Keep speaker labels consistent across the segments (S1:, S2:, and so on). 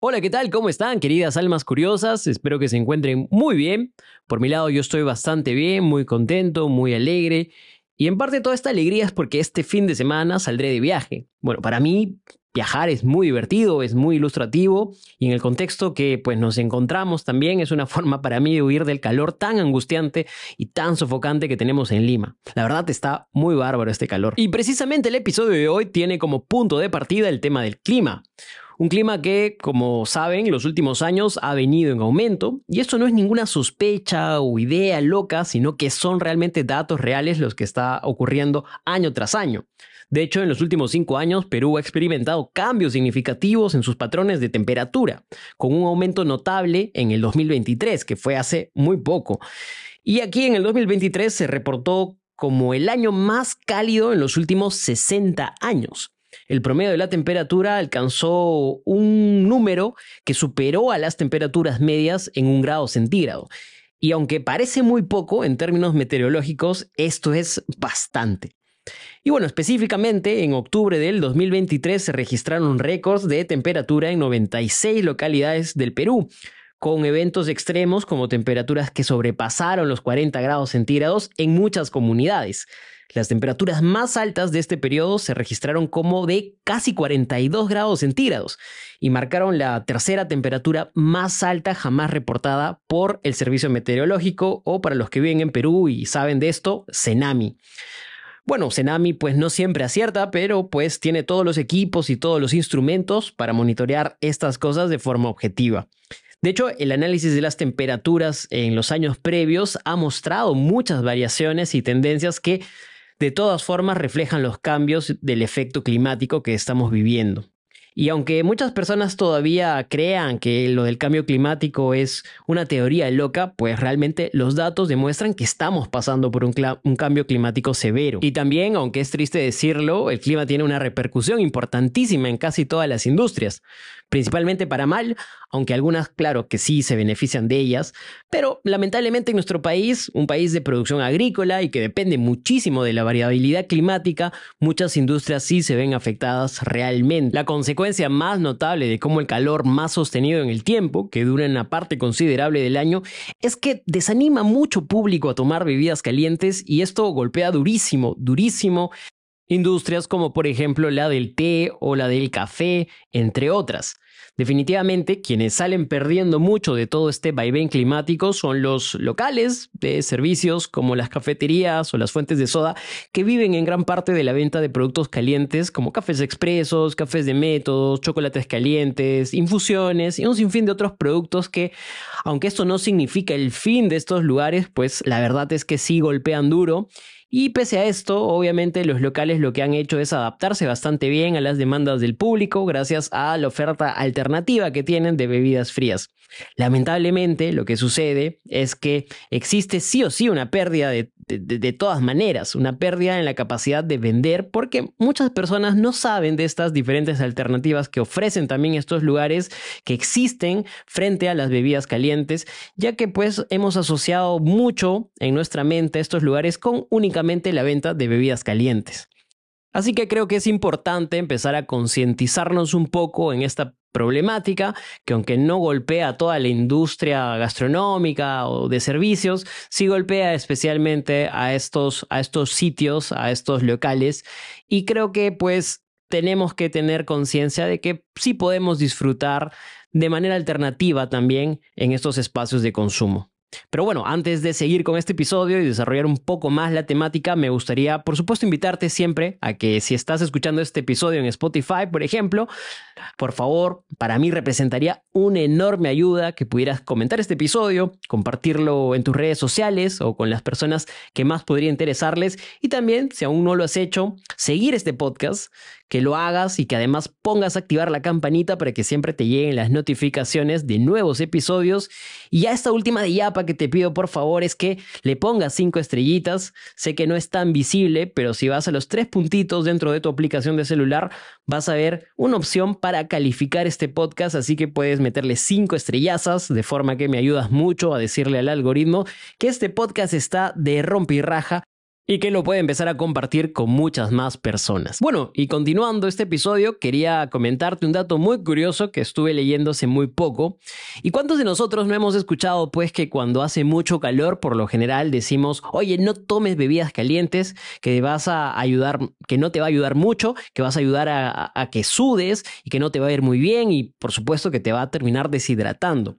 S1: Hola, ¿qué tal? ¿Cómo están, queridas almas curiosas? Espero que se encuentren muy bien. Por mi lado, yo estoy bastante bien, muy contento, muy alegre. Y en parte toda esta alegría es porque este fin de semana saldré de viaje. Bueno, para mí viajar es muy divertido, es muy ilustrativo y en el contexto que pues nos encontramos también es una forma para mí de huir del calor tan angustiante y tan sofocante que tenemos en Lima. La verdad está muy bárbaro este calor. Y precisamente el episodio de hoy tiene como punto de partida el tema del clima. Un clima que, como saben, en los últimos años ha venido en aumento, y esto no es ninguna sospecha o idea loca, sino que son realmente datos reales los que está ocurriendo año tras año. De hecho, en los últimos cinco años, Perú ha experimentado cambios significativos en sus patrones de temperatura, con un aumento notable en el 2023, que fue hace muy poco. Y aquí en el 2023 se reportó como el año más cálido en los últimos 60 años el promedio de la temperatura alcanzó un número que superó a las temperaturas medias en un grado centígrado. Y aunque parece muy poco en términos meteorológicos, esto es bastante. Y bueno, específicamente en octubre del 2023 se registraron récords de temperatura en 96 localidades del Perú, con eventos extremos como temperaturas que sobrepasaron los 40 grados centígrados en muchas comunidades. Las temperaturas más altas de este periodo se registraron como de casi 42 grados centígrados y marcaron la tercera temperatura más alta jamás reportada por el Servicio Meteorológico o para los que viven en Perú y saben de esto, Cenami. Bueno, Cenami pues no siempre acierta, pero pues tiene todos los equipos y todos los instrumentos para monitorear estas cosas de forma objetiva. De hecho, el análisis de las temperaturas en los años previos ha mostrado muchas variaciones y tendencias que de todas formas reflejan los cambios del efecto climático que estamos viviendo. Y aunque muchas personas todavía crean que lo del cambio climático es una teoría loca, pues realmente los datos demuestran que estamos pasando por un, un, cambio climático severo. Y también, aunque es triste decirlo, el clima tiene una repercusión importantísima en casi todas las industrias principalmente para mal, aunque algunas, claro, que sí se benefician de ellas, pero lamentablemente en nuestro país, un país de producción agrícola y que depende muchísimo de la variabilidad climática, muchas industrias sí se ven afectadas realmente. La consecuencia más notable de cómo el calor más sostenido en el tiempo, que dura una parte considerable del año, es que desanima mucho público a tomar bebidas calientes y esto golpea durísimo, durísimo industrias como por ejemplo la del té o la del café, entre otras. Definitivamente, quienes salen perdiendo mucho de todo este vaivén climático son los locales de servicios como las cafeterías o las fuentes de soda que viven en gran parte de la venta de productos calientes como cafés expresos, cafés de métodos, chocolates calientes, infusiones y un sinfín de otros productos que, aunque esto no significa el fin de estos lugares, pues la verdad es que sí golpean duro y pese a esto, obviamente los locales lo que han hecho es adaptarse bastante bien a las demandas del público gracias a la oferta alternativa que tienen de bebidas frías. Lamentablemente, lo que sucede es que existe sí o sí una pérdida de, de, todas maneras, una pérdida en la capacidad de vender, porque muchas personas no saben de estas diferentes alternativas que ofrecen también estos lugares que existen frente a las bebidas calientes, ya que pues hemos asociado mucho en nuestra mente estos lugares con únicamente la venta de bebidas calientes. Así que creo que es importante empezar a concientizarnos un poco en esta problemática que aunque no golpea a toda la industria gastronómica o de servicios, sí golpea especialmente a estos, a estos sitios, a estos locales y creo que pues tenemos que tener conciencia de que sí podemos disfrutar de manera alternativa también en estos espacios de consumo. Pero bueno, antes de seguir con este episodio y desarrollar un poco más la temática, me gustaría, por supuesto, invitarte siempre a que si estás escuchando este episodio en Spotify, por ejemplo, por favor, para mí representaría una enorme ayuda que pudieras comentar este episodio, compartirlo en tus redes sociales o con las personas que más podría interesarles y también, si aún no lo has hecho, seguir este podcast que lo hagas y que además pongas a activar la campanita para que siempre te lleguen las notificaciones de nuevos episodios. Y ya esta última de que te pido por favor es que le pongas cinco estrellitas. Sé que no es tan visible, pero si vas a los tres puntitos dentro de tu aplicación de celular, vas a ver una opción para calificar este podcast, así que puedes meterle cinco estrellazas, de forma que me ayudas mucho a decirle al algoritmo que este podcast está de rompe y que lo puede empezar a compartir con muchas más personas. Bueno, y continuando este episodio, quería comentarte un dato muy curioso que estuve leyendo hace muy poco. ¿Y cuántos de nosotros no hemos escuchado pues que cuando hace mucho calor, por lo general decimos, oye, no tomes bebidas calientes, que vas a ayudar, que no te va a ayudar mucho, que vas a ayudar a que sudes y que no te va a ir muy bien y por supuesto que te va a terminar deshidratando.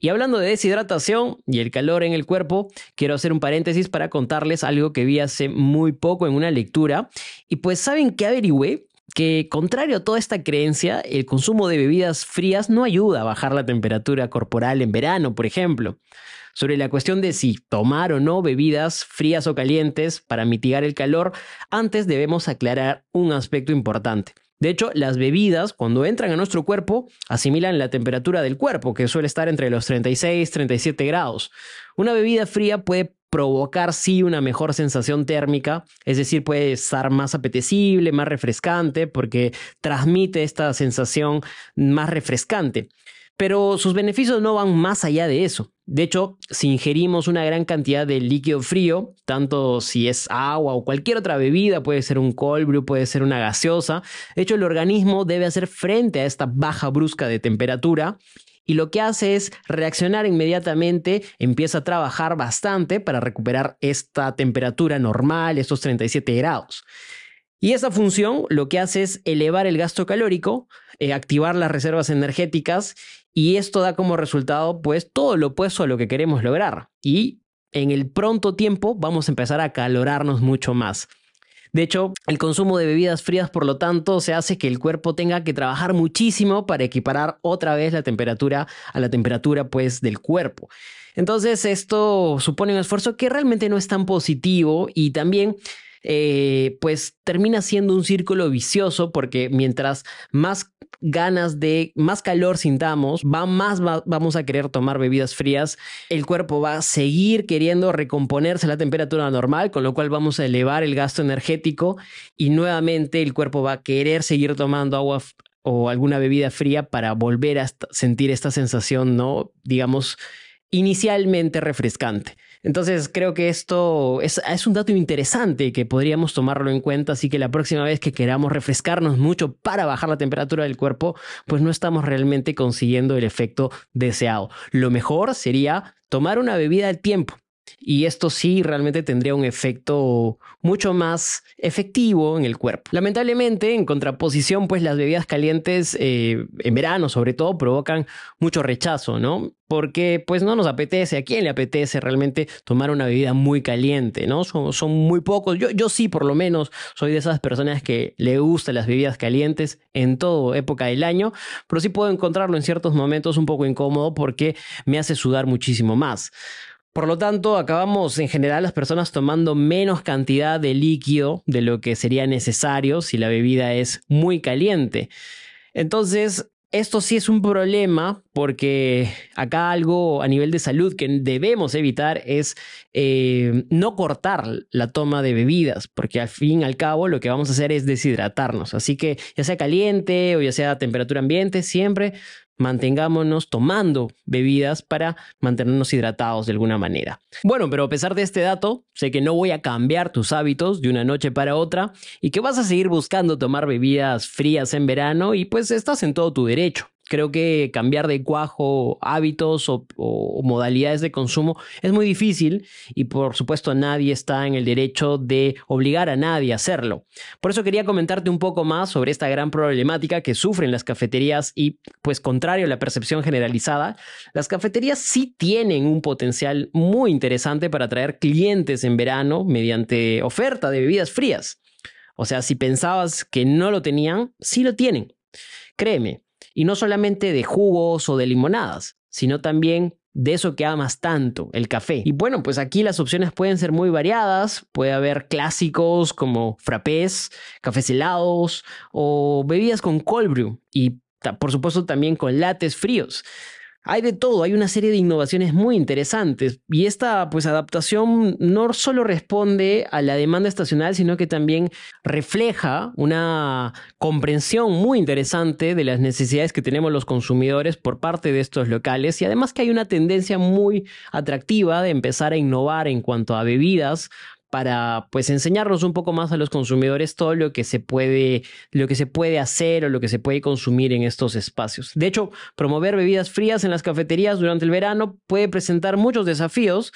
S1: Y hablando de deshidratación y el calor en el cuerpo, quiero hacer un paréntesis para contarles algo que vi hace muy poco en una lectura. Y pues, ¿saben qué averigüé? que contrario a toda esta creencia, el consumo de bebidas frías no ayuda a bajar la temperatura corporal en verano, por ejemplo. Sobre la cuestión de si tomar o no bebidas frías o calientes para mitigar el calor, antes debemos aclarar un aspecto importante. De hecho, las bebidas, cuando entran a nuestro cuerpo, asimilan la temperatura del cuerpo, que suele estar entre los 36 y 37 grados. Una bebida fría puede provocar sí una mejor sensación térmica, es decir, puede estar más apetecible, más refrescante, porque transmite esta sensación más refrescante. Pero sus beneficios no van más allá de eso. De hecho, si ingerimos una gran cantidad de líquido frío, tanto si es agua o cualquier otra bebida, puede ser un cold brew, puede ser una gaseosa, de hecho el organismo debe hacer frente a esta baja brusca de temperatura y lo que hace es reaccionar inmediatamente, empieza a trabajar bastante para recuperar esta temperatura normal, estos 37 grados. Y esa función lo que hace es elevar el gasto calórico, eh, activar las reservas energéticas y esto da como resultado pues todo lo opuesto a lo que queremos lograr. Y en el pronto tiempo vamos a empezar a calorarnos mucho más. De hecho, el consumo de bebidas frías, por lo tanto, se hace que el cuerpo tenga que trabajar muchísimo para equiparar otra vez la temperatura a la temperatura pues del cuerpo. Entonces, esto supone un esfuerzo que realmente no es tan positivo y también eh, pues termina siendo un círculo vicioso porque mientras más ganas de, más calor sintamos, va más vamos a querer tomar bebidas frías, el cuerpo va a seguir queriendo recomponerse a la temperatura normal, con lo cual vamos a elevar el gasto energético y nuevamente el cuerpo va a querer seguir tomando agua o alguna bebida fría para volver a sentir esta sensación, ¿no? Digamos, inicialmente refrescante. Entonces creo que esto es, un dato interesante que podríamos tomarlo en cuenta, así que la próxima vez que queramos refrescarnos mucho para bajar la temperatura del cuerpo, pues no estamos realmente consiguiendo el efecto deseado. Lo mejor sería tomar una bebida al tiempo. Y esto sí realmente tendría un efecto mucho más efectivo en el cuerpo. Lamentablemente, en contraposición, pues las bebidas calientes eh, en verano sobre todo provocan mucho rechazo, ¿no? Porque pues no nos apetece, ¿a quién le apetece realmente tomar una bebida muy caliente, ¿no? Son, muy pocos, yo, yo sí por lo menos soy de esas personas que le gustan las bebidas calientes en toda época del año, pero sí puedo encontrarlo en ciertos momentos un poco incómodo porque me hace sudar muchísimo más. Por lo tanto, acabamos en general las personas tomando menos cantidad de líquido de lo que sería necesario si la bebida es muy caliente. Entonces, esto sí es un problema porque acá algo a nivel de salud que debemos evitar es eh, no cortar la toma de bebidas, porque al fin y al cabo lo que vamos a hacer es deshidratarnos. Así que ya sea caliente o ya sea a temperatura ambiente, siempre mantengámonos tomando bebidas para mantenernos hidratados de alguna manera. Bueno, pero a pesar de este dato, sé que no voy a cambiar tus hábitos de una noche para otra y que vas a seguir buscando tomar bebidas frías en verano y pues estás en todo tu derecho. Creo que cambiar de cuajo hábitos o, modalidades de consumo es muy difícil y por supuesto nadie está en el derecho de obligar a nadie a hacerlo. Por eso quería comentarte un poco más sobre esta gran problemática que sufren las cafeterías y pues contrario a la percepción generalizada, las cafeterías sí tienen un potencial muy interesante para atraer clientes en verano mediante oferta de bebidas frías. O sea, si pensabas que no lo tenían, sí lo tienen. Créeme, y no solamente de jugos o de limonadas, sino también de eso que amas tanto, el café. Y bueno, pues aquí las opciones pueden ser muy variadas. Puede haber clásicos como frappés, cafés helados o bebidas con cold y por supuesto también con lates fríos. Hay de todo, hay una serie de innovaciones muy interesantes y esta pues adaptación no solo responde a la demanda estacional, sino que también refleja una comprensión muy interesante de las necesidades que tenemos los consumidores por parte de estos locales y además que hay una tendencia muy atractiva de empezar a innovar en cuanto a bebidas para pues enseñarnos un poco más a los consumidores todo lo que se puede lo que se puede hacer o lo que se puede consumir en estos espacios. De hecho, promover bebidas frías en las cafeterías durante el verano puede presentar muchos desafíos.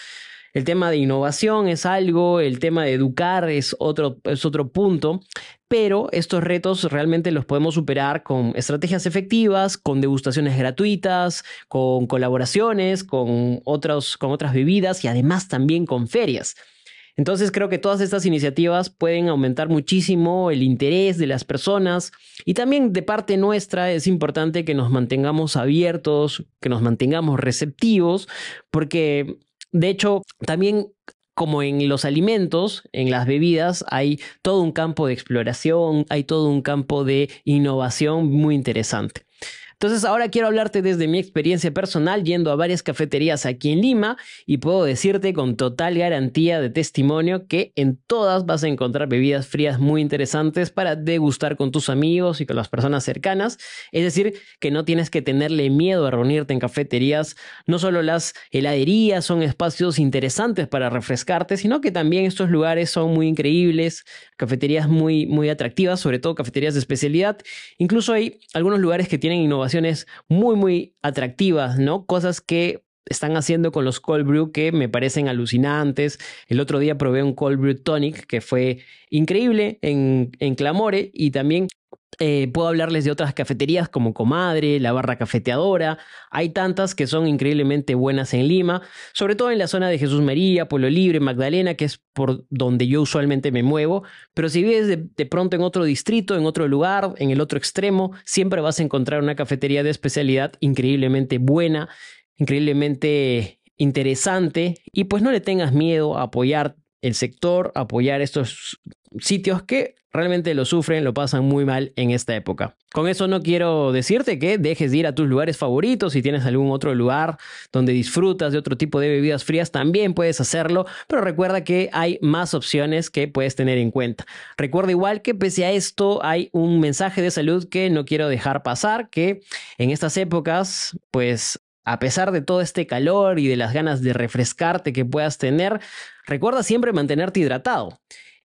S1: El tema de innovación es algo, el tema de educar es otro, es otro punto, pero estos retos realmente los podemos superar con estrategias efectivas, con degustaciones gratuitas, con colaboraciones, con, otros, con otras bebidas y además también con ferias. Entonces creo que todas estas iniciativas pueden aumentar muchísimo el interés de las personas y también de parte nuestra es importante que nos mantengamos abiertos, que nos mantengamos receptivos, porque de hecho también como en los alimentos, en las bebidas, hay todo un campo de exploración, hay todo un campo de innovación muy interesante. Entonces ahora quiero hablarte desde mi experiencia personal yendo a varias cafeterías aquí en Lima y puedo decirte con total garantía de testimonio que en todas vas a encontrar bebidas frías muy interesantes para degustar con tus amigos y con las personas cercanas. Es decir, que no tienes que tenerle miedo a reunirte en cafeterías. No solo las heladerías son espacios interesantes para refrescarte, sino que también estos lugares son muy increíbles, cafeterías muy, muy atractivas, sobre todo cafeterías de especialidad. Incluso hay algunos lugares que tienen innovación muy, muy atractivas, ¿no? Cosas que están haciendo con los cold brew que me parecen alucinantes. El otro día probé un cold brew tonic que fue increíble en, en Clamore y también eh, puedo hablarles de otras cafeterías como Comadre, la Barra Cafeteadora. Hay tantas que son increíblemente buenas en Lima, sobre todo en la zona de Jesús María, Pueblo Libre, Magdalena, que es por donde yo usualmente me muevo. Pero si vives de, pronto en otro distrito, en otro lugar, en el otro extremo, siempre vas a encontrar una cafetería de especialidad increíblemente buena, increíblemente interesante. Y pues no le tengas miedo a apoyar el sector, apoyar estos sitios que realmente lo sufren, lo pasan muy mal en esta época. Con eso no quiero decirte que dejes de ir a tus lugares favoritos, si tienes algún otro lugar donde disfrutas de otro tipo de bebidas frías, también puedes hacerlo, pero recuerda que hay más opciones que puedes tener en cuenta. Recuerda igual que pese a esto hay un mensaje de salud que no quiero dejar pasar, que en estas épocas pues a pesar de todo este calor y de las ganas de refrescarte que puedas tener, recuerda siempre mantenerte hidratado.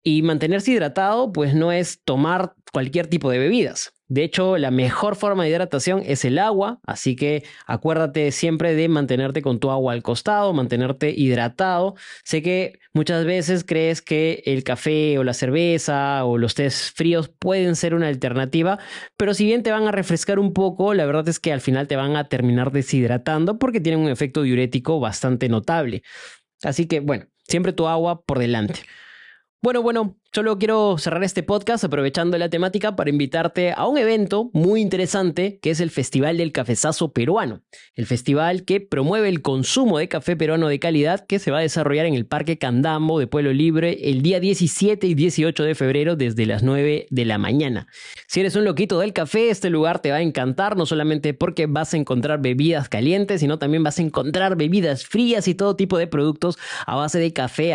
S1: Y mantenerse hidratado, pues no es tomar cualquier tipo de bebidas. De hecho, la mejor forma de hidratación es el agua, así que acuérdate siempre de mantenerte con tu agua al costado, mantenerte hidratado. Sé que muchas veces crees que el café o la cerveza o los tés fríos pueden ser una alternativa, pero si bien te van a refrescar un poco, la verdad es que al final te van a terminar deshidratando porque tienen un efecto diurético bastante notable. Así que bueno, siempre tu agua por delante. Bueno, bueno, solo quiero cerrar este podcast aprovechando la temática para invitarte a un evento muy interesante que es el Festival del Cafezazo Peruano. El festival que promueve el consumo de café peruano de calidad que se va a desarrollar en el Parque Candambo de Pueblo Libre el día 17 y 18 de febrero desde las 9 de la mañana. Si eres un loquito del café, este lugar te va a encantar, no solamente porque vas a encontrar bebidas calientes, sino también vas a encontrar bebidas frías y todo tipo de productos a base de café,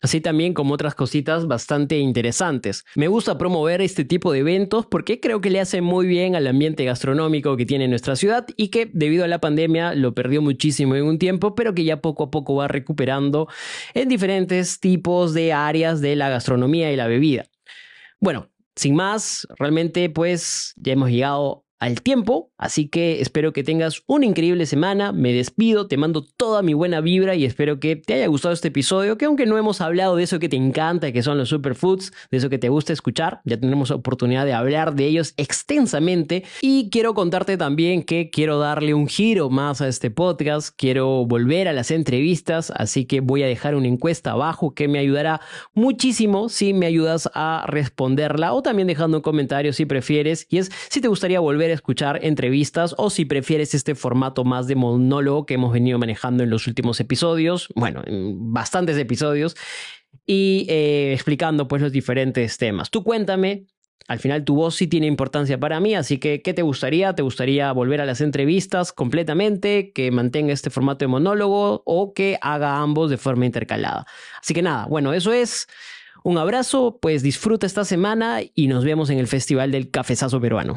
S1: así también como otras cositas bastante interesantes. Me gusta promover este tipo de eventos porque creo que le hace muy bien al ambiente gastronómico que tiene nuestra ciudad y que debido a la pandemia lo perdió muchísimo en un tiempo, pero que ya poco a poco va recuperando en diferentes tipos de áreas de la gastronomía y la bebida. Bueno, sin más, realmente pues ya hemos llegado al tiempo, así que espero que tengas una increíble semana, me despido, te mando toda mi buena vibra y espero que te haya gustado este episodio, que aunque no hemos hablado de eso que te encanta, que son los superfoods, de eso que te gusta escuchar, ya tendremos oportunidad de hablar de ellos extensamente. Y quiero contarte también que quiero darle un giro más a este podcast, quiero volver a las entrevistas, así que voy a dejar una encuesta abajo que me ayudará muchísimo si me ayudas a responderla o también dejando un comentario si prefieres. Y es si te gustaría volver escuchar entrevistas o si prefieres este formato más de monólogo que hemos venido manejando en los últimos episodios, bueno, en bastantes episodios, y eh, explicando pues los diferentes temas. Tú cuéntame, al final tu voz sí tiene importancia para mí, así que ¿qué te gustaría? ¿Te gustaría volver a las entrevistas completamente, que mantenga este formato de monólogo o que haga ambos de forma intercalada? Así que nada, bueno, eso es. Un abrazo, pues disfruta esta semana y nos vemos en el Festival del Cafezazo Peruano.